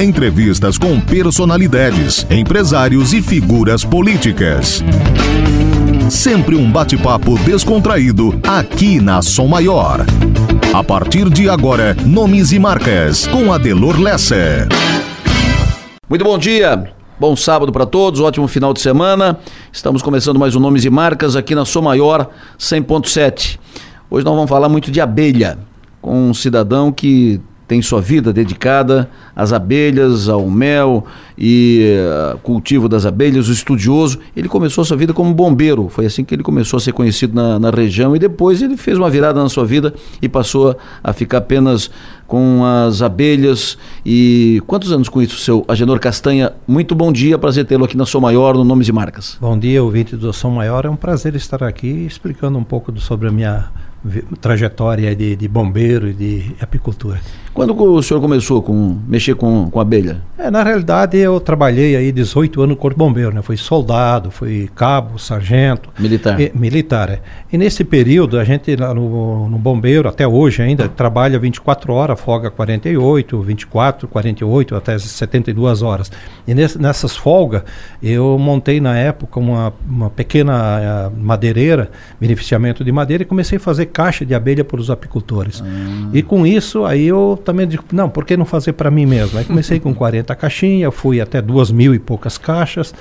Entrevistas com personalidades, empresários e figuras políticas. Sempre um bate-papo descontraído aqui na Som Maior. A partir de agora, nomes e marcas com Adelor Lessa. Muito bom dia. Bom sábado para todos, ótimo final de semana. Estamos começando mais um Nomes e Marcas aqui na Som Maior 100.7. Hoje nós vamos falar muito de abelha, com um cidadão que tem sua vida dedicada às abelhas, ao mel e uh, cultivo das abelhas, o estudioso. Ele começou sua vida como bombeiro, foi assim que ele começou a ser conhecido na, na região e depois ele fez uma virada na sua vida e passou a ficar apenas com as abelhas. E quantos anos com isso, seu Agenor Castanha? Muito bom dia, prazer tê-lo aqui na Som Maior, no Nomes e Marcas. Bom dia, ouvinte do Som Maior, é um prazer estar aqui explicando um pouco do, sobre a minha trajetória de, de bombeiro e de apicultura. Quando o senhor começou com mexer com, com abelha? É, na realidade eu trabalhei aí 18 anos no corpo bombeiro, né? Fui soldado, fui cabo, sargento. Militar. E, militar, é. E nesse período a gente no, no bombeiro, até hoje ainda, trabalha 24 horas, folga 48, 24, 48, até 72 horas. E nesse, nessas folgas eu montei na época uma, uma pequena uh, madeireira, beneficiamento de madeira, e comecei a fazer caixa de abelha para os apicultores. Ah. E com isso aí eu também digo, não, por que não fazer para mim mesmo? Aí comecei com 40 caixinhas, fui até duas mil e poucas caixas.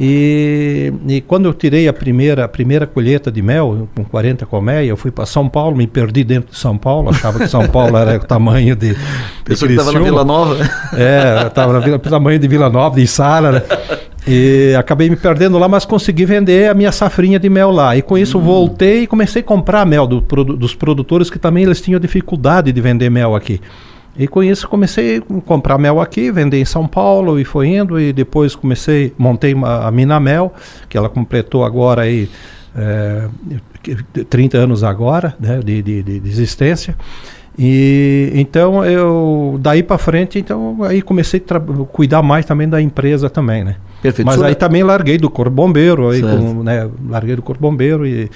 E, e, quando eu tirei a primeira, a primeira colheita de mel, com 40 colmeias, eu fui para São Paulo, me perdi dentro de São Paulo, achava que São Paulo era o tamanho de. de que estava na Vila Nova? É, estava na Vila, tamanho de Vila Nova, de Sara, né? E acabei me perdendo lá, mas consegui vender a minha safrinha de mel lá. E com isso hum. voltei e comecei a comprar mel do, dos produtores que também eles tinham dificuldade de vender mel aqui. E com isso comecei a comprar mel aqui, vender em São Paulo e foi indo. E depois comecei, montei uma, a Mina Mel, que ela completou agora aí é, 30 anos agora né, de, de, de existência. E então eu daí para frente, então aí comecei a cuidar mais também da empresa também, né? Perfeito. Mas aí também larguei do corpo bombeiro, aí com, né, larguei do corpo bombeiro e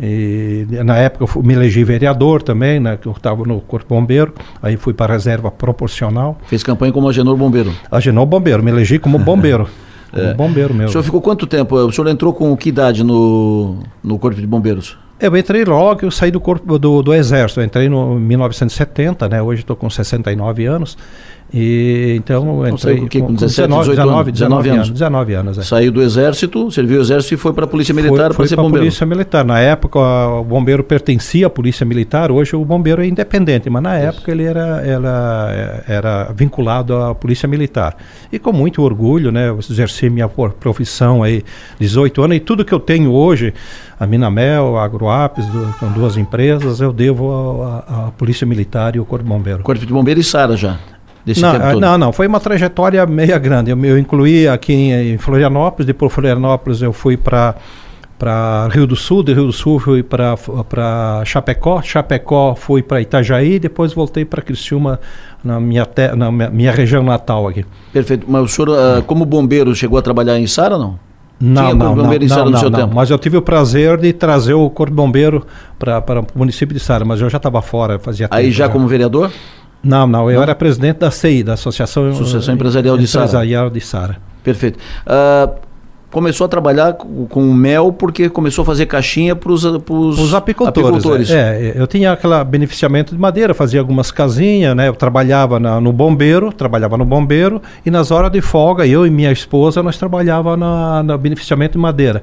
e, na época eu me elegi vereador também, né, que eu estava no Corpo Bombeiro, aí fui para a reserva proporcional. Fez campanha como Agenor Bombeiro? Agenor Bombeiro, me elegi como bombeiro. como é. bombeiro mesmo. O senhor ficou quanto tempo? O senhor entrou com que idade no, no Corpo de Bombeiros? Eu entrei logo, eu saí do corpo do, do exército, eu entrei no 1970, né? Hoje estou com 69 anos. E então entrei com, com 17, 19, 19, 19, anos. 19 anos. É. Saiu do exército, serviu o exército e foi para a polícia militar para ser bombeiro. polícia militar. Na época o bombeiro pertencia à polícia militar. Hoje o bombeiro é independente, mas na Isso. época ele era, era, era vinculado à polícia militar. E com muito orgulho, né, eu exerci minha profissão aí 18 anos e tudo que eu tenho hoje, a Minamel, a Agroapes, com duas empresas, eu devo à polícia militar e ao corpo bombeiro. Corpo de bombeiro e Sara já desse não, tempo todo? Não, não, foi uma trajetória meia grande. Eu, eu incluí aqui em, em Florianópolis, depois de Florianópolis eu fui para para Rio do Sul, de Rio do Sul fui para Chapecó, Chapecó fui para Itajaí, depois voltei para Criciúma na minha, te, na minha região natal aqui. Perfeito. Mas o senhor, uh, como bombeiro, chegou a trabalhar em Sara não? Não, Tinha não, bombeiro não, em Sara no seu não, tempo? Mas eu tive o prazer de trazer o corpo bombeiro para o município de Sara, mas eu já estava fora, fazia Aí já, já como vereador? Não, não, eu não? era presidente da CI, da Associação, Empresarial de Sara. Empresarial de Sara. Perfeito. Uh, começou a trabalhar com mel porque começou a fazer caixinha para os apicultores. apicultores. É, é, eu tinha aquele beneficiamento de madeira, fazia algumas casinhas, né? Eu trabalhava na, no bombeiro, trabalhava no bombeiro e nas horas de folga, eu e minha esposa, nós trabalhava na, no beneficiamento de madeira.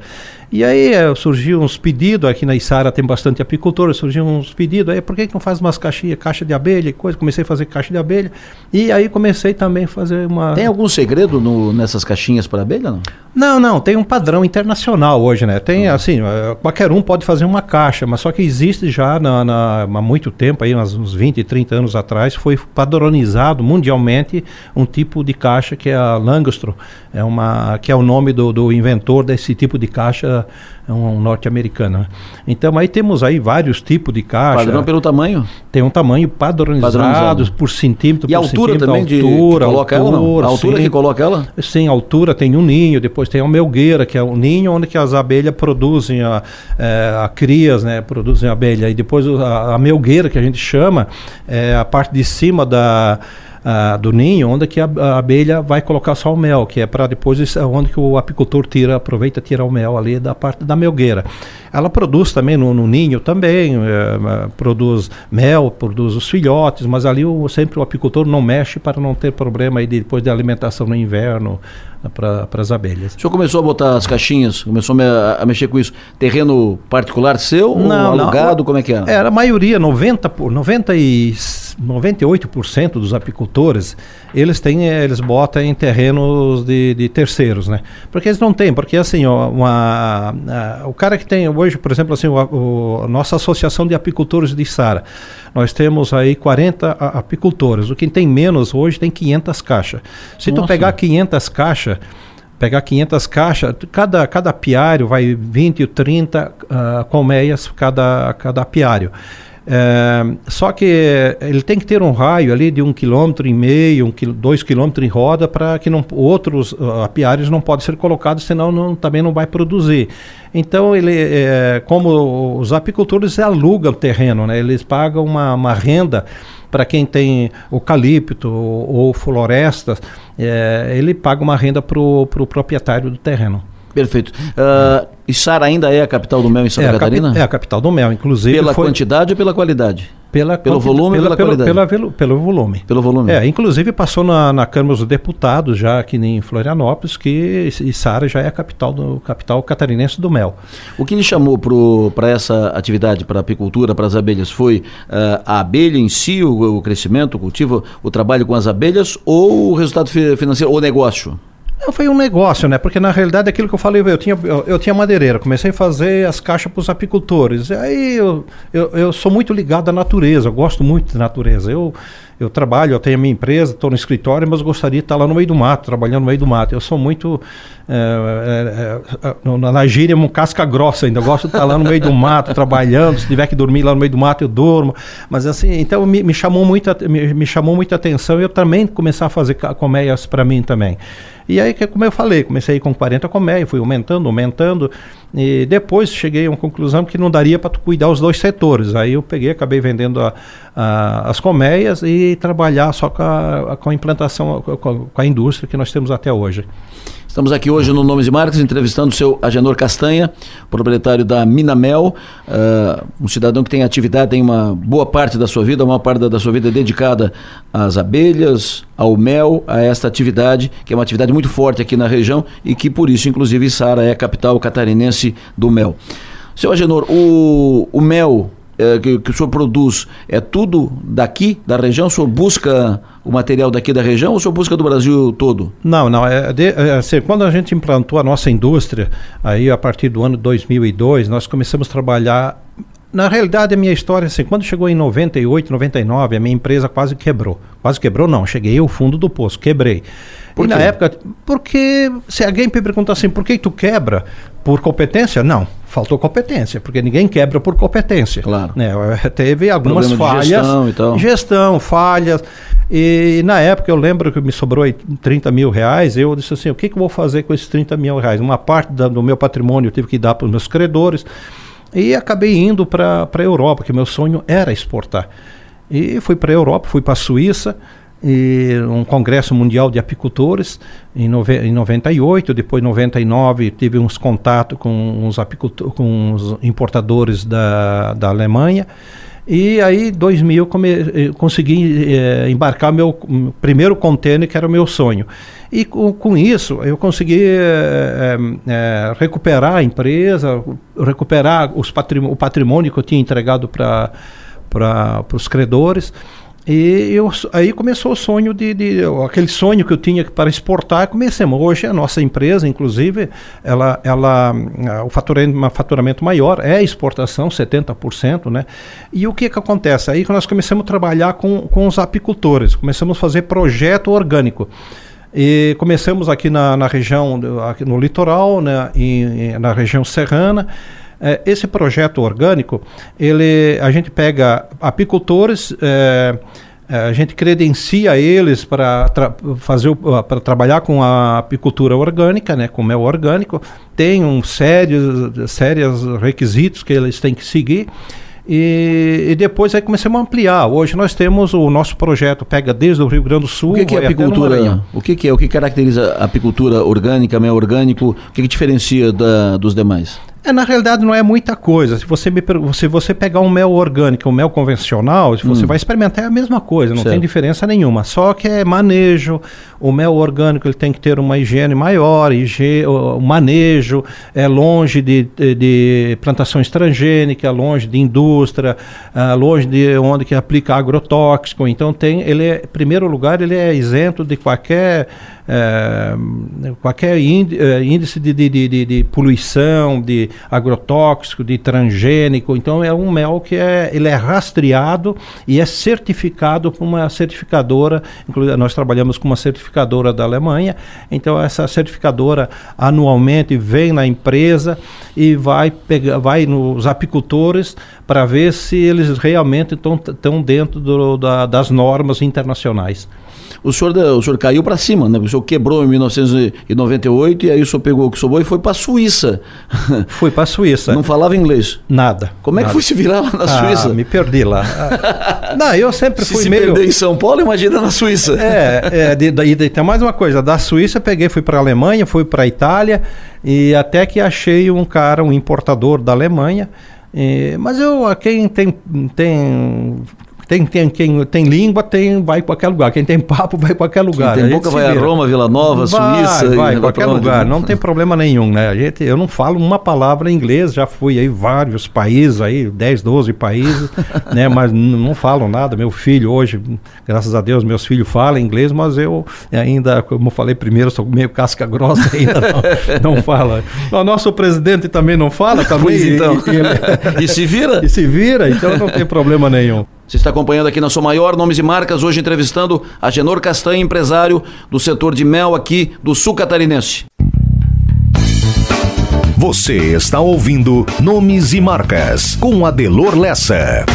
E aí é, surgiu uns pedidos, aqui na Isara tem bastante apicultores, surgiu uns pedidos, aí por que, que não faz umas caixinhas, caixa de abelha e coisa? Comecei a fazer caixa de abelha e aí comecei também a fazer uma... Tem algum segredo no, nessas caixinhas para abelha, não? Não, não, tem um padrão internacional hoje, né? Tem uhum. assim, é, qualquer um pode fazer uma caixa, mas só que existe já na, na, há muito tempo, aí uns 20, 30 anos atrás, foi padronizado mundialmente um tipo de caixa que é a Langostro, é uma, que é o nome do, do inventor desse tipo de caixa é um norte-americano. Né? Então aí temos aí vários tipos de caixa. Padrão pelo tamanho? Tem um tamanho padronizado, padronizado. por centímetro e por altura também de altura, que coloca altura, ela, não? A altura sim, que coloca ela? Sim, a altura tem um ninho, depois tem a melgueira, que é o ninho onde que as abelhas produzem a, é, a crias, né, produzem a abelha. E depois a, a melgueira que a gente chama é a parte de cima da do ninho, onde que a, a, abelha vai colocar só o mel, que é para depois onde que o apicultor tira, aproveita tirar o mel ali da parte da melgueira. Ela produz também no, no ninho também, é, produz mel, produz os filhotes, mas ali o, sempre o apicultor não mexe para não ter problema aí de, depois de alimentação no inverno para as abelhas. O senhor começou a botar as caixinhas, começou a, a mexer com isso, terreno particular seu não, ou alugado, não, como é que era? Era a maioria, 90 por 90 e 98% dos apicultores, eles têm, eles botam em terrenos de, de terceiros, né? Porque eles não têm, porque assim, ó, uma, a, o cara que tem hoje, por exemplo, assim, o, o, a nossa associação de apicultores de Sara, nós temos aí 40 apicultores, o que tem menos hoje tem 500 caixas. Se nossa. tu pegar 500 caixas, pegar 500 caixas, cada, cada apiário vai 20 ou 30 uh, colmeias cada, cada apiário. É, só que ele tem que ter um raio ali de um quilômetro e meio, um, dois quilômetros em roda para que não, outros uh, apiários não podem ser colocados, senão não, também não vai produzir. Então ele, é, como os apicultores alugam terreno, né? Eles pagam uma, uma renda para quem tem eucalipto ou, ou florestas, é, ele paga uma renda para o pro proprietário do terreno. Perfeito. Uh, Içara ainda é a capital do mel em Santa é Catarina? é a capital do mel, inclusive. Pela foi... quantidade ou pela qualidade? Pela pelo volume pela, ou pela, qualidade? Pela, pelo, volume. Pelo volume. É, inclusive passou na, na Câmara dos Deputados, já aqui em Florianópolis, que Içara já é a capital, do, capital catarinense do mel. O que lhe chamou para essa atividade, para a apicultura, para as abelhas, foi uh, a abelha em si, o, o crescimento, o cultivo, o trabalho com as abelhas ou o resultado financeiro, ou negócio? Foi um negócio, né? Porque na realidade aquilo que eu falei, eu tinha, eu, eu tinha madeireira, comecei a fazer as caixas para os apicultores. Aí eu, eu, eu, sou muito ligado à natureza, eu gosto muito de natureza. Eu, eu trabalho, eu tenho a minha empresa, estou no escritório, mas gostaria de estar lá no meio do mato, trabalhando no meio do mato. Eu sou muito. É, é, é, na gíria, um casca grossa ainda. Eu gosto de estar lá no meio do mato, trabalhando. Se tiver que dormir lá no meio do mato, eu durmo. Mas assim, então me, me chamou muita, me, me chamou muita atenção e eu também começar a fazer colmeias para mim também. E aí, como eu falei, comecei com 40 colmeias, fui aumentando, aumentando. E depois cheguei a uma conclusão que não daria para cuidar os dois setores. Aí eu peguei, acabei vendendo a, a, as colmeias e trabalhar só com a, com a implantação, com a, com a indústria que nós temos até hoje. Estamos aqui hoje no Nomes e Marcas entrevistando o seu Agenor Castanha, proprietário da Minamel, uh, um cidadão que tem atividade, tem uma boa parte da sua vida, uma parte da, sua vida dedicada às abelhas, ao mel, a esta atividade, que é uma atividade muito forte aqui na região e que por isso, inclusive, Sara é a capital catarinense do mel. Seu Agenor, o, o mel é, que, que o senhor produz é tudo daqui, da região? O senhor busca o material daqui da região ou o senhor busca do Brasil todo? Não, não. É, de, é assim, quando a gente implantou a nossa indústria, aí a partir do ano 2002, nós começamos a trabalhar na realidade, a minha história, assim, quando chegou em 98, 99, a minha empresa quase quebrou. Quase quebrou, não. Cheguei ao fundo do poço, quebrei. Por e quê? na época, porque se alguém me perguntar assim, por que tu quebra? Por competência? Não faltou competência, porque ninguém quebra por competência. Claro. Né? Teve algumas Problema falhas. gestão, então. gestão, falhas. E na época eu lembro que me sobrou aí 30 mil reais. Eu disse assim: o que, que eu vou fazer com esses 30 mil reais? Uma parte da, do meu patrimônio eu tive que dar para os meus credores. E acabei indo para a Europa, que meu sonho era exportar. E fui para a Europa, fui para a Suíça e um congresso mundial de apicultores em, em 98, depois em 99 tive uns contatos com uns apicultores, com os importadores da, da Alemanha e aí em 2000 come, eh, consegui eh, embarcar meu primeiro container que era o meu sonho. E com, com isso eu consegui eh, eh recuperar a empresa recuperar os patrimônio, o patrimônio que eu tinha entregado para os credores e eu, aí começou o sonho de, de, aquele sonho que eu tinha para exportar, comecemos. Hoje a nossa empresa, inclusive, ela, ela, o faturamento, maior é exportação, 70%, né? E o que que acontece? Aí que nós começamos a trabalhar com, com os apicultores, começamos a fazer projeto orgânico. E começamos aqui na, na região, aqui no litoral, né, na região serrana, é, esse projeto orgânico, ele, a gente pega apicultores, é, é a gente credencia eles para tra fazer para trabalhar com a apicultura orgânica, né, com mel orgânico. Tem um sérios, sérios requisitos que eles têm que seguir. E, e, depois aí começamos a ampliar. Hoje nós temos o nosso projeto, pega desde o Rio Grande do Sul. O que, que é apicultura? O que, que, é? O que caracteriza a apicultura orgânica, mel orgânico? O que, que diferencia da, dos demais? É, na realidade não é muita coisa. Se você, me, se você pegar um mel orgânico, um mel convencional, você hum. vai experimentar é a mesma coisa, não certo. tem diferença nenhuma. Só que é manejo. O mel orgânico ele tem que ter uma higiene maior, o manejo, é longe de, de, de plantação transgênica, longe de indústria, uh, longe de onde que aplica agrotóxico. Então tem, ele é, em primeiro lugar, ele é isento de qualquer é, qualquer é, índice de, de, de, de, poluição, de agrotóxico, de transgênico. Então é um mel que é, ele é rastreado e é certificado por uma certificadora. Inclusive, nós trabalhamos com uma certificadora da Alemanha. Então essa certificadora anualmente vem na empresa e vai pegar, vai nos apicultores para ver se eles realmente estão dentro do, da, das normas internacionais o senhor, o senhor caiu para cima, né? O senhor quebrou em 1998 e aí o senhor pegou o que sobrou e foi para a Suíça. Fui para a Suíça. Não falava inglês? Nada. Como é nada. que foi se virar lá na ah, Suíça? me perdi lá. não, eu sempre se fui se meio... perder em São Paulo, imagina na Suíça. É, é de, de, de, tem mais uma coisa. Da Suíça peguei, fui para a Alemanha, fui para a Itália e até que achei um cara, um importador da Alemanha, e, mas eu, quem tem, tem tem, tem, quem tem língua, tem, vai para qualquer lugar. Quem tem papo, vai para qualquer lugar. Quem tem boca vai a Roma, Vila Nova, vai, Suíça. Vai, qualquer lugar. Não tem problema nenhum, né? A gente, eu não falo uma palavra em inglês, já fui aí vários países, aí 10, 12 países, né? Mas não falo nada. Meu filho hoje, graças a Deus, meus filhos falam inglês, mas eu ainda, como eu falei primeiro, sou meio casca grossa ainda, não, não fala. O nosso presidente também não fala, também. Pois então. E, ele, e se vira? E se vira, então não tem problema nenhum. Você está acompanhando aqui na sua maior nomes e marcas, hoje entrevistando a Genor Castanha, empresário do setor de mel aqui do sul catarinense. Você está ouvindo Nomes e Marcas com Adelor Lessa.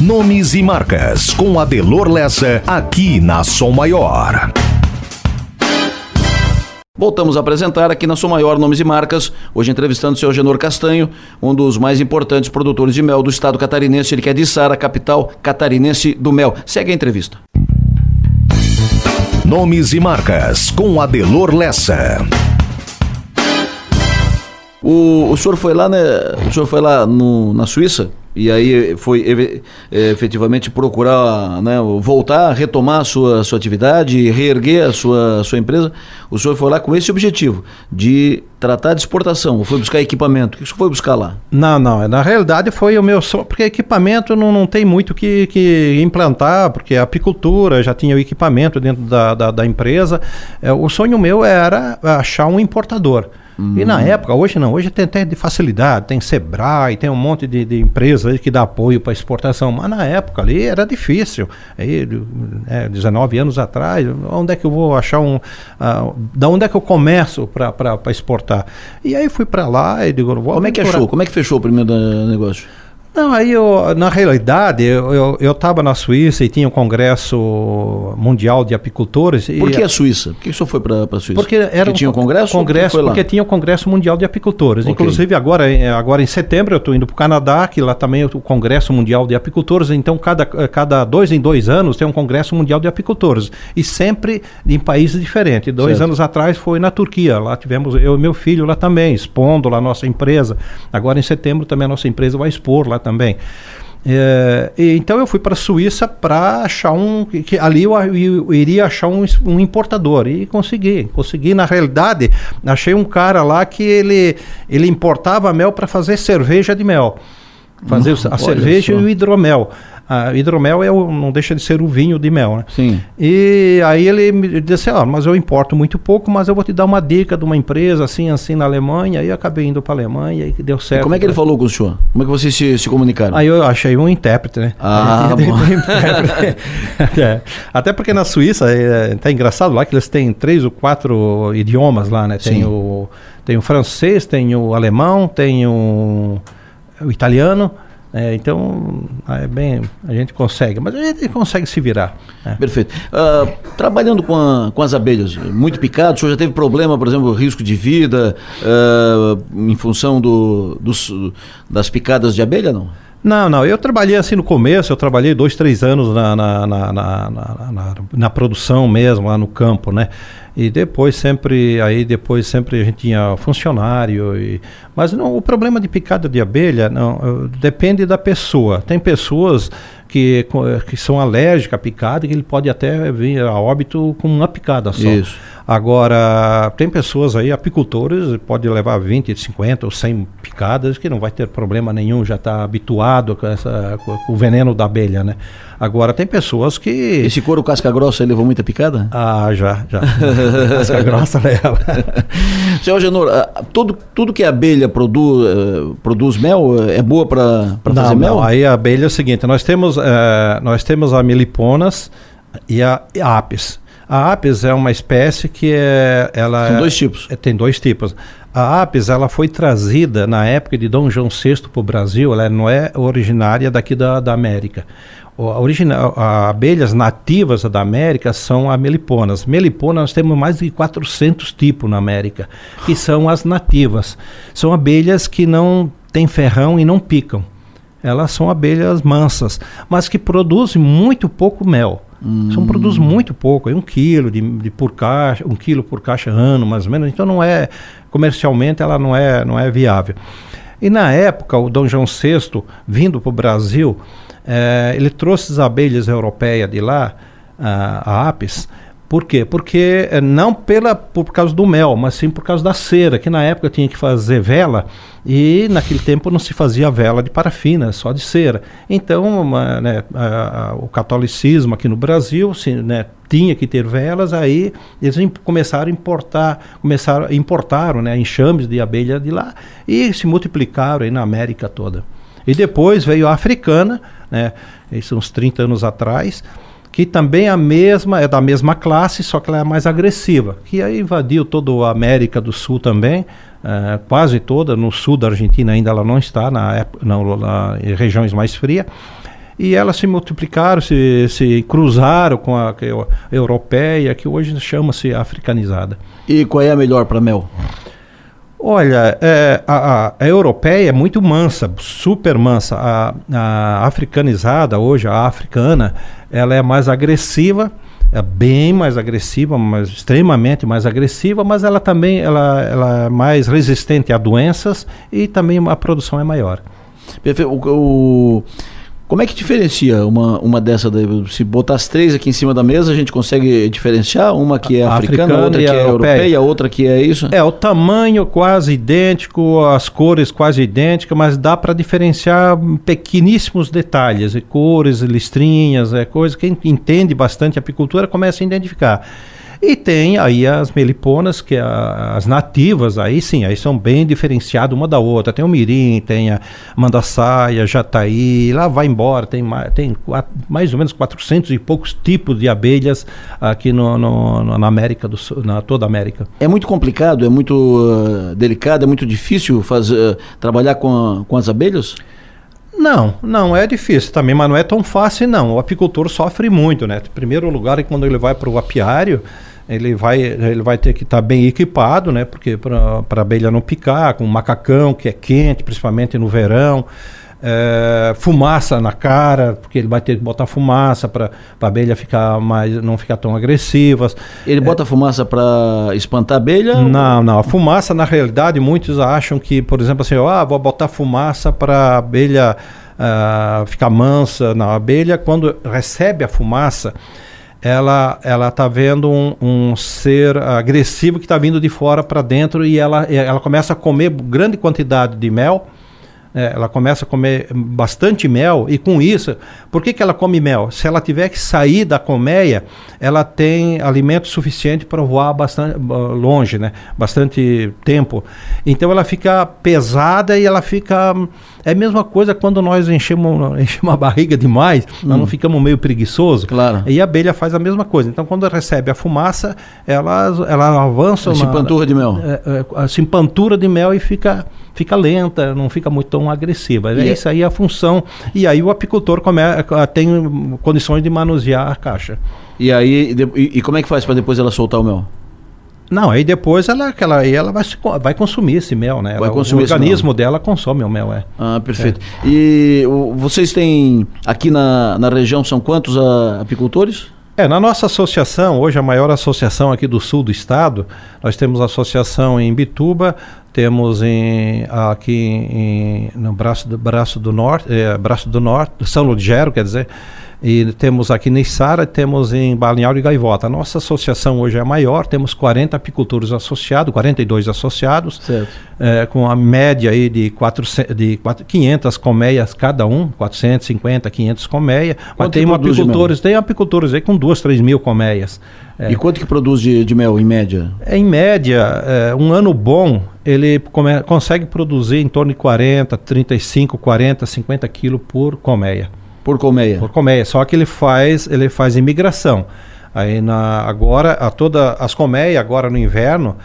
Nomes e Marcas com Adelor Lessa aqui na Som Maior. Voltamos a apresentar aqui na sua maior nomes e marcas, hoje entrevistando o seu Genor Castanho, um dos mais importantes produtores de mel do estado catarinense, ele que é de Sara, capital catarinense do mel. Segue a entrevista. Nomes e marcas com Adelor Lessa. O, o senhor foi lá, né? O senhor foi lá no, na Suíça? E aí foi efetivamente procurar né, voltar, retomar a sua, sua atividade, reerguer a sua, sua empresa. O senhor foi lá com esse objetivo, de tratar de exportação, foi buscar equipamento. O que o senhor foi buscar lá? Não, não. Na realidade foi o meu sonho, porque equipamento não, não tem muito que, que implantar, porque a apicultura já tinha o equipamento dentro da, da, da empresa. É, o sonho meu era achar um importador. E na época, hoje não, hoje tem, tem de facilidade, tem Sebrae, tem um monte de, de empresas que dá apoio para exportação, mas na época ali era difícil. Aí, é, 19 anos atrás, onde é que eu vou achar um. Uh, da onde é que eu começo para exportar? E aí fui para lá e digo, Como é que achou? Como é que fechou o primeiro negócio? Não, aí eu, na realidade, eu estava na Suíça e tinha o um Congresso Mundial de Apicultores. Por que a Suíça? Por que o senhor foi para a Suíça? Porque era porque um tinha um congresso? Congresso, porque tinha o Congresso Mundial de Apicultores. Okay. Inclusive, agora, agora em setembro, eu estou indo para o Canadá, que lá também é o Congresso Mundial de Apicultores. Então, cada, cada dois em dois anos tem um Congresso Mundial de Apicultores. E sempre em países diferentes. Dois certo. anos atrás foi na Turquia. Lá tivemos eu e meu filho lá também, expondo lá a nossa empresa. Agora, em setembro, também a nossa empresa vai expor lá também. É, então eu fui para a Suíça para achar um que ali eu, eu, iria achar um, um, importador e consegui consegui na realidade achei um cara lá que ele ele importava mel para fazer cerveja de mel fazer hum, a cerveja só. e o hidromel a hidromel é o, não deixa de ser o vinho de mel, né? Sim. E aí ele me disse, ah, mas eu importo muito pouco, mas eu vou te dar uma dica de uma empresa assim, assim na Alemanha. E acabei indo para a Alemanha e deu certo. E como é que ele falou com o senhor? Como é que vocês se, se comunicaram? Aí eu achei um intérprete, né? Ah, é. Até porque na Suíça, é, tá engraçado lá que eles têm três ou quatro idiomas lá, né? Tem, o, tem o francês, tem o alemão, tem o, o italiano É, então, é bem, a gente consegue, mas a gente consegue se virar. Né? Perfeito. Uh, trabalhando com, a, com as abelhas, muito picado, o senhor já teve problema, por exemplo, risco de vida uh, em função do, dos, das picadas de abelha, não? Não, não. Eu trabalhei assim no começo, eu trabalhei dois, três anos na, na, na, na, na produção mesmo, lá no campo, né? E depois sempre, aí depois sempre a gente tinha funcionário. E, mas não, o problema de picada de abelha não, depende da pessoa. Tem pessoas que, que são alérgicas à picada que ele pode até vir a óbito com uma picada só. Isso. Agora, tem pessoas aí, apicultores, pode levar 20, 50 ou 100 picadas, que não vai ter problema nenhum, já está habituado com, essa, com, o veneno da abelha, né? Agora, tem pessoas que... Esse couro casca grossa levou muita picada? Ah, já, já. casca grossa leva. Senhor Genor, ah, tudo, tudo que a abelha produz, uh, produz mel é boa para fazer mel? Não, aí a abelha é o seguinte, nós temos, uh, nós temos a meliponas e a, a apis. A apis é uma espécie que é, ela São dois tipos. É, tem dois tipos. A apis ela foi trazida na época de Dom João VI para o Brasil. Ela não é originária daqui da, da América. A, original, a abelhas nativas da América são a meliponas. Meliponas nós temos mais de 400 tipos na América, que são as nativas. São abelhas que não têm ferrão e não picam. Elas são abelhas mansas, mas que produzem muito pouco mel. Hum. São produz muito pouco, é um quilo de, de, por caixa, um quilo por caixa ano, mais ou menos. Então não é comercialmente ela não é não é viável. E na época o Dom João VI vindo para o Brasil, é, ele trouxe as abelhas europeias de lá, a, a apis, por quê? Porque é, não pela, por causa do mel, mas sim por causa da cera, que na época tinha que fazer vela e naquele tempo não se fazia vela de parafina, só de cera. Então, uma, né, a, a, o catolicismo aqui no Brasil se, né, tinha que ter velas, aí eles começaram a importar, começaram, importaram né, enxames de abelha de lá e se multiplicaram aí na América toda. E depois veio a africana, né, isso uns 30 anos atrás, que também é a mesma, é da mesma classe, só que ela é mais agressiva, que aí invadiu toda a América do Sul também, uh, quase toda, no sul da Argentina ainda ela não está, na, na, na em regiões mais frias, e elas se multiplicaram, se, se cruzaram com a, a europeia, que hoje chama-se africanizada. E qual é a melhor para mel? Olha, é, a, a, europeia é muito mansa, super mansa. A, a, africanizada hoje, a africana, ela é mais agressiva, é bem mais agressiva, mas extremamente mais agressiva, mas ela também ela, ela é mais resistente a doenças e também a produção é maior. Perfeito. O, o como é que diferencia uma, uma dessa? Se botar as três aqui em cima da mesa, a gente consegue diferenciar? Uma que é africana, africana outra que é europeia, outra que é isso? É, o tamanho quase idêntico, as cores quase idênticas, mas dá para diferenciar pequeníssimos detalhes, cores, listrinhas, é coisa que quem entende bastante apicultura começa a identificar. E tem aí as meliponas, que é as nativas, aí sim, aí são bem diferenciadas uma da outra. Tem o mirim, tem a mandaçaia, jataí, lá vai embora, tem, mais, tem quatro, mais ou menos 400 e poucos tipos de abelhas aqui no, no, na América do Sul, na toda a América. É muito complicado, é muito uh, delicado, é muito difícil fazer, uh, trabalhar com, a, com as abelhas? Não, não é difícil também, mas não é tão fácil não. O apicultor sofre muito, né? Em primeiro lugar, é quando ele vai para o apiário, ele vai, ele vai ter que estar tá bem equipado, né? Porque para a abelha não picar, com um macacão que é quente, principalmente no verão. É, fumaça na cara, porque ele vai ter que botar fumaça para a abelha ficar mais, não ficar tão agressivas. Ele bota fumaça para espantar a abelha? Não, não. A fumaça, na realidade, muitos acham que, por exemplo, assim, ah, vou botar fumaça para a abelha uh, ficar mansa. Não, a abelha, quando recebe a fumaça, ela ela está vendo um, um, ser agressivo que está vindo de fora para dentro e ela, ela começa a comer grande quantidade de mel. É, ela começa a comer bastante mel e com isso, por que, que ela come mel? Se ela tiver que sair da colmeia, ela tem alimento suficiente para voar bastante longe, né? bastante tempo. Então ela fica pesada e ela fica É a mesma coisa quando nós enchemos, enchemos a barriga demais, hum. nós não ficamos meio preguiçosos. Claro. E a abelha faz a mesma coisa. Então, quando recebe a fumaça, ela, ela avança. Se empantura de mel. É, é, se empantura de mel e fica fica lenta, não fica muito tão agressiva. E é isso aí a função. E aí o apicultor come, tem condições de manusear a caixa. E aí, e, e como é que faz para depois ela soltar o mel? Não, aí depois ela, ela, aí ela vai, vai consumir esse mel, né? Vai ela, consumir o organismo dela consome o mel, é. Ah, perfeito. É. E o, vocês têm aqui na, na região são quantos a, ah, apicultores? É, na nossa associação, hoje a maior associação aqui do sul do estado, nós temos associação em Bituba, temos em, aqui em, no braço do, braço do norte, é, braço do norte, São Ludgero, quer dizer, e temos aqui em Sara, temos em Balneário e Gaivota. A nossa associação hoje é maior, temos 40 apicultores associados, 42 associados, é, com a média aí de, 400, de 4, 500 colmeias cada um, 450, 500 colmeias. Mas tem apicultores, tem apicultores aí com 2, 3 mil colmeias. É. E quanto que produz de, de mel, em média? É, em média, é, um ano bom, ele come, consegue produzir em torno de 40, 35, 40, 50 quilos por colmeia. Por colmeia. Por colmeia. Só que ele faz, ele faz imigração. Aí na, agora, a toda, as colmeias agora no inverno,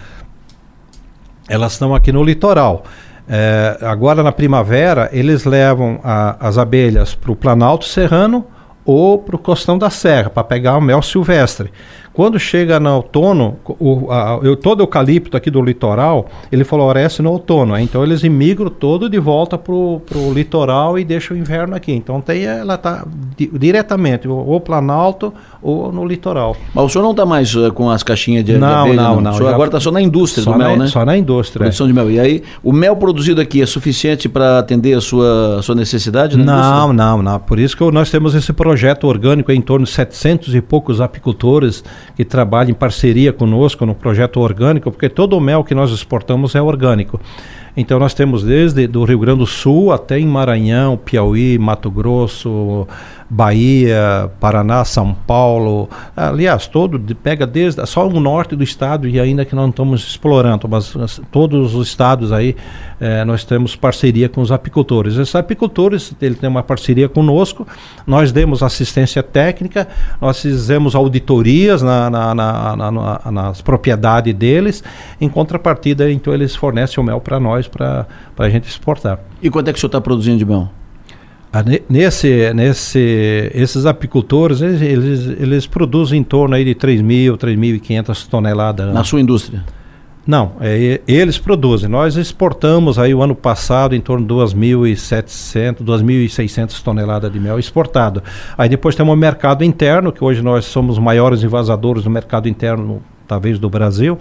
elas estão aqui no litoral. É, agora na primavera, eles levam a, as abelhas para o Planalto Serrano ou para o Costão da Serra, para pegar o mel silvestre. Quando chega no outono, o, a, eu, todo o eucalipto aqui do litoral, ele floresce no outono. Então eles imigram todo de volta para o litoral e deixam o inverno aqui. Então tem, ela está di, diretamente, ou Planalto ou no litoral. Mas o senhor não está mais uh, com as caixinhas de, não, de abelha, não, não. O senhor agora está só na indústria só do mel, na, né? Só na indústria. Produção é. de mel. E aí, o mel produzido aqui é suficiente para atender a sua, a sua necessidade? não, indústria? não, não. Por isso que nós temos esse projeto orgânico em torno de 700 e poucos apicultores que trabalha em parceria conosco no projeto orgânico, porque todo o mel que nós exportamos é orgânico. Então nós temos desde do Rio Grande do Sul até em Maranhão, Piauí, Mato Grosso, Bahia, Paraná, São Paulo, aliás, todo pega desde só o norte do estado e ainda que não estamos explorando, mas todos os estados aí eh, nós temos parceria com os apicultores. Esses apicultores ele tem uma parceria conosco, nós demos assistência técnica, nós fizemos auditorias na, na, na, nas propriedades deles, em contrapartida então eles fornecem o mel para nós para a gente exportar. E quanto é que o senhor está produzindo de mel? Nesse, nesse, esses apicultores, eles, eles, eles, produzem em torno aí de 3.000, 3.500 toneladas. Na sua indústria? Não, é, eles produzem. Nós exportamos aí o ano passado em torno de 2.700, 2.600 toneladas de mel exportado. Aí depois temos o mercado interno, que hoje nós somos maiores envasadores do mercado interno, talvez do Brasil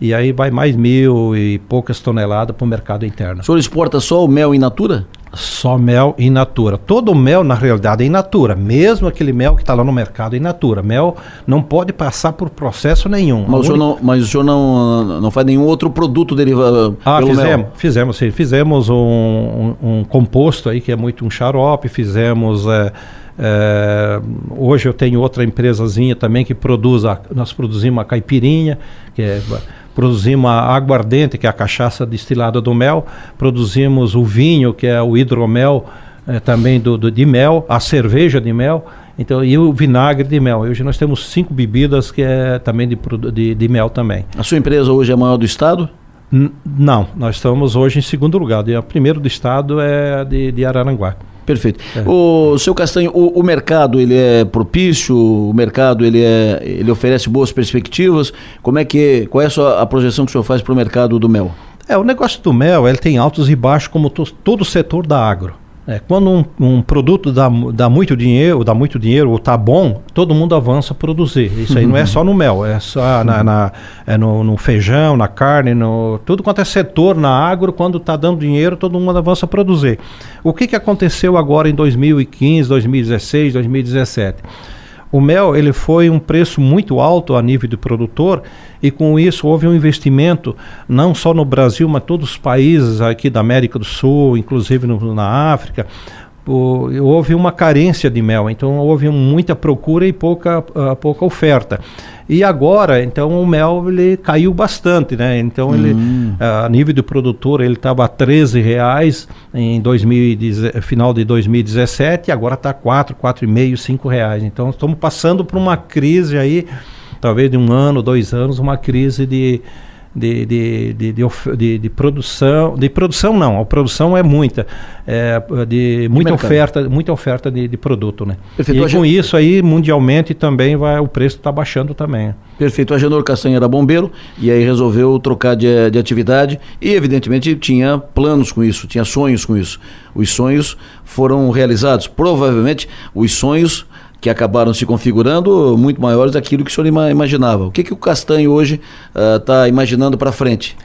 e aí vai mais mil e poucas toneladas para o mercado interno. O senhor exporta só o mel in natura? Só mel in natura. Todo mel, na realidade, é in natura. Mesmo aquele mel que está lá no mercado é in natura. Mel não pode passar por processo nenhum. Mas, o senhor, não, mas o senhor não, não faz nenhum outro produto derivado ah, pelo fizemos, mel? Fizemos, sim. Fizemos um, um, um, composto aí que é muito um xarope. Fizemos... É, é, hoje eu tenho outra empresazinha também que produz, a, nós produzimos a caipirinha, que é produzimos a aguardente, que é a cachaça destilada do mel, produzimos o vinho, que é o hidromel é, também do, do, de mel, a cerveja de mel, então, e o vinagre de mel. Hoje nós temos cinco bebidas que é também de, de, de mel também. A sua empresa hoje é a maior do estado? N não, nós estamos hoje em segundo lugar. O primeiro do estado é de, de Araranguá. Perfeito. É. O seu Castanho, o, o, mercado ele é propício, o mercado ele, é, ele oferece boas perspectivas. Como é que qual é a, sua, a projeção que o senhor faz para o mercado do mel? É, o negócio do mel ele tem altos e baixos como to, todo o setor da agro. É, quando um, um, produto dá, dá muito dinheiro, dá muito dinheiro ou está bom, todo mundo avança a produzir. Isso aí não é só no mel, é só na, na é no, no, feijão, na carne, no tudo quanto é setor na agro, quando está dando dinheiro, todo mundo avança a produzir. O que, que aconteceu agora em 2015, 2016, 2017? O mel ele foi um preço muito alto a nível do produtor e com isso houve um investimento não só no Brasil, mas todos os países aqui da América do Sul, inclusive no, na África, o, houve uma carência de mel, então houve muita procura e pouca, uh, pouca oferta. E agora, então, o mel ele caiu bastante, né? Então, ele, hum. uh, a nível do produtor, ele estava a 13 reais em 2010, final de 2017 e agora está 4, 4,5, 5 reais. Então, estamos passando por uma crise aí, talvez de um ano, dois anos, uma crise de de, de, de, de, de, produção, de produção não, a produção é muita, é, de muita oferta, muita oferta de, de produto, né? Perfeito. E com isso aí, mundialmente também vai, o preço está baixando também. Perfeito. O Agenor Castanha era bombeiro e aí resolveu trocar de, de atividade e evidentemente tinha planos com isso, tinha sonhos com isso. Os sonhos foram realizados. Provavelmente os sonhos que acabaram se configurando muito maiores daquilo que o senhor imaginava. O que, que o Castanho hoje está uh, imaginando para frente?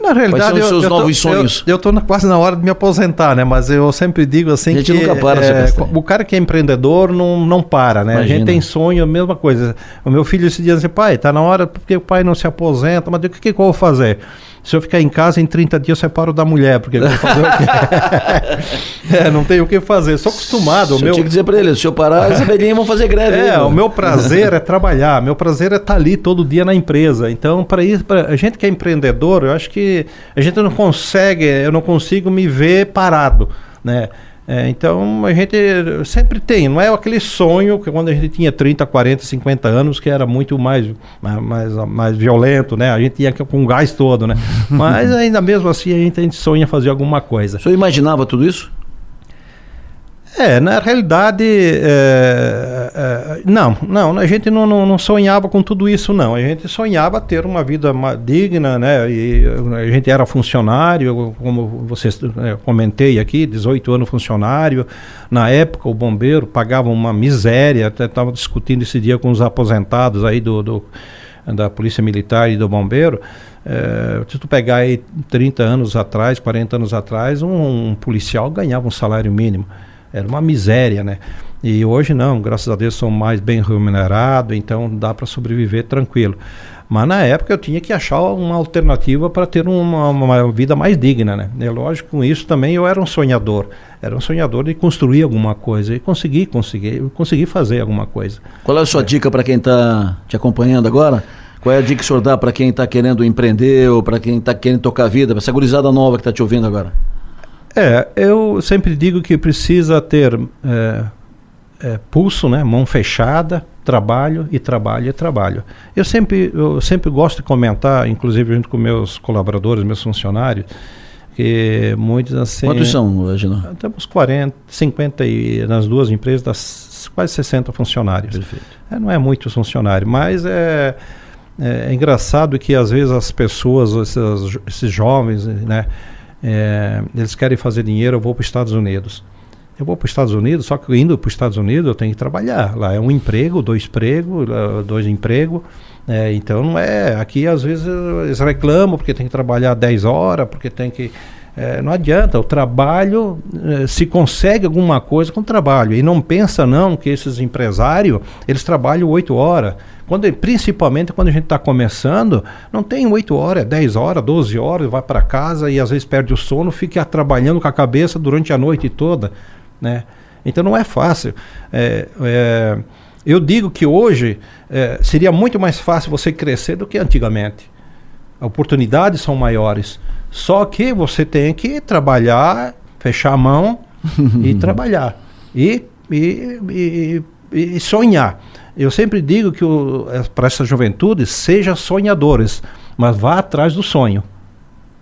Na realidade, Quais são os seus eu, novos tô, sonhos? Eu estou quase na hora de me aposentar, né? Mas eu sempre digo assim a gente que nunca para, é, o cara que é empreendedor não, não para, né? Imagina. A gente tem sonho, a mesma coisa. O meu filho esse dia disse, pai, está na hora porque o pai não se aposenta, mas o que, que eu vou fazer? Se eu ficar em casa, em 30 dias eu separo da mulher, porque eu vou fazer o quê? é, não tenho o que fazer. Sou acostumado. O meu... Eu tinha que dizer para ele, se eu parar, as velhinhas vão fazer greve. É, aí, o meu prazer é trabalhar, meu prazer é estar tá ali todo dia na empresa. Então, para isso, pra... a gente que é empreendedor, eu acho que a gente não consegue, eu não consigo me ver parado, né? É, então a gente sempre tem, não é aquele sonho que quando a gente tinha 30, 40, 50 anos, que era muito mais, mais, mais violento, né? A gente ia com gás todo, né? Mas ainda mesmo assim a gente, a gente sonha fazer alguma coisa. O senhor imaginava tudo isso? É, na realidade, é, é, não, não, a gente não, não, não, sonhava com tudo isso, não. A gente sonhava ter uma vida digna, né? E a gente era funcionário, como vocês é, comentei aqui, 18 anos funcionário. Na época, o bombeiro pagava uma miséria, até estava discutindo esse dia com os aposentados aí do, do da Polícia Militar e do Bombeiro. É, se tu pegar aí 30 anos atrás, 40 anos atrás, um, um policial ganhava um salário mínimo. Era uma miséria, né? E hoje não, graças a Deus sou mais bem remunerado, então dá para sobreviver tranquilo. Mas na época eu tinha que achar uma alternativa para ter uma, uma, vida mais digna, né? É lógico, com isso também eu era um sonhador. Era um sonhador de construir alguma coisa e consegui, consegui, consegui fazer alguma coisa. Qual é a sua é. dica para quem está te acompanhando agora? Qual é a dica que o senhor dá para quem está querendo empreender ou para quem está querendo tocar a vida, para essa gurizada nova que está te ouvindo agora? É, eu sempre digo que precisa ter é, é, pulso, né, mão fechada, trabalho e trabalho e trabalho. Eu sempre, eu sempre gosto de comentar, inclusive junto com meus colaboradores, meus funcionários, que muitos assim. Quantos são, Reginaldo? Temos 40, 50 e nas duas empresas, das quase 60 funcionários. Perfeito. É, não é muito funcionário, mas é, é, é engraçado que às vezes as pessoas, esses, esses jovens, né? É, eles querem fazer dinheiro, eu vou para os Estados Unidos. Eu vou para os Estados Unidos, só que indo para os Estados Unidos eu tenho que trabalhar. Lá é um emprego, dois empregos, dois empregos. É, então não é. Aqui às vezes eles reclamam porque tem que trabalhar 10 horas, porque tem que. É, não adianta, o trabalho é, se consegue alguma coisa com o trabalho. E não pensa não que esses empresários, eles trabalham 8 horas. Quando, principalmente quando a gente está começando, não tem 8 horas, 10 horas, 12 horas, vai para casa e às vezes perde o sono, fica trabalhando com a cabeça durante a noite toda. Né? Então não é fácil. É, é, eu digo que hoje é, seria muito mais fácil você crescer do que antigamente. Oportunidades são maiores. Só que você tem que trabalhar, fechar a mão e trabalhar. E, e, e, e sonhar. Eu sempre digo que é, para essa juventude, seja sonhadores, mas vá atrás do sonho.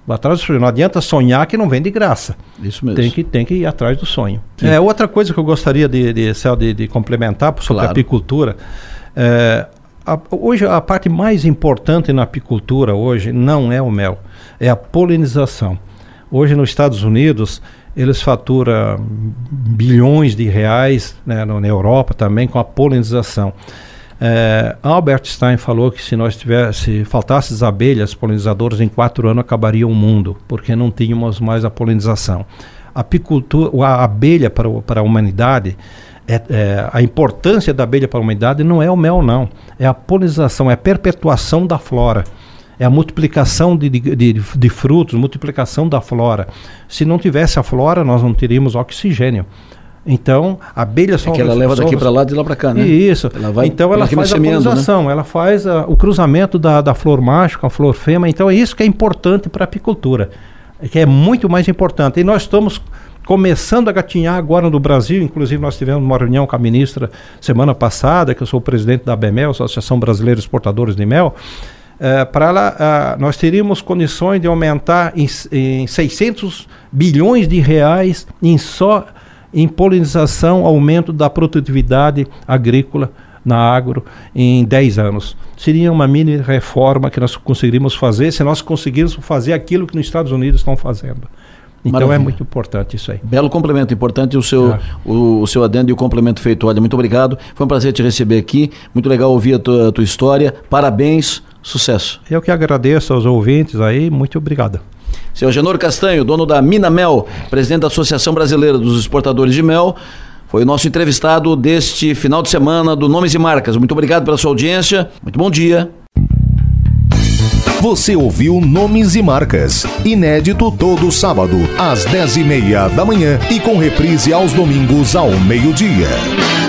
Vá atrás do sonho. Não adianta sonhar que não vem de graça. Isso mesmo. Tem que, tem que ir atrás do sonho. É, outra coisa que eu gostaria de, de, de, de complementar sobre claro. a apicultura. É, a, hoje a parte mais importante na apicultura hoje não é o mel, é a polinização. Hoje nos Estados Unidos eles faturam bilhões de reais né, na Europa também com a polinização. É, Albert Einstein falou que se nós tivesse faltasse as abelhas polinizadoras em quatro anos acabaria o mundo porque não tínhamos mais a polinização. A apicultura, a abelha para, para a humanidade é, é, a importância da abelha para a humanidade não é o mel não, é a polinização, é a perpetuação da flora é a multiplicação de, de, de, de, frutos, multiplicação da flora. Se não tivesse a flora, nós não teríamos oxigênio. Então, a abelha só... É que ela leva daqui para lá e de lá para cá, né? Isso. Ela vai então, ela faz a semeando, né? polinização, ela faz a- o cruzamento da, da flor macho com a flor fêmea. Então, é isso que é importante para a apicultura, é que é muito mais importante. E nós estamos começando a gatinhar agora no Brasil, inclusive nós tivemos uma reunião com a ministra semana passada, que eu sou o presidente da ABMEL, Associação Brasileira Exportadores de Mel, para ela, ah, nós teríamos condições de aumentar em, em 600 bilhões de reais em só em polinização, aumento da produtividade agrícola na agro em 10 anos. Seria uma mini reforma que nós conseguiríamos fazer se nós conseguíssemos fazer aquilo que nos Estados Unidos estão fazendo. Então Maravilha. é muito importante isso aí. Belo complemento, importante o seu, É. o, o seu adendo e o complemento feito. Olha, muito obrigado. Foi um prazer te receber aqui. Muito legal ouvir a tua, a tua história. Parabéns, sucesso. Eu que agradeço aos ouvintes aí, muito obrigado. Seu Genor Castanho, dono da Mina Mel, presidente da Associação Brasileira dos Exportadores de Mel, foi o nosso entrevistado deste final de semana do Nomes e Marcas. Muito obrigado pela sua audiência. Muito bom dia. Você ouviu Nomes e Marcas, inédito todo sábado, às 10 e meia da manhã e com reprise aos domingos ao meio-dia.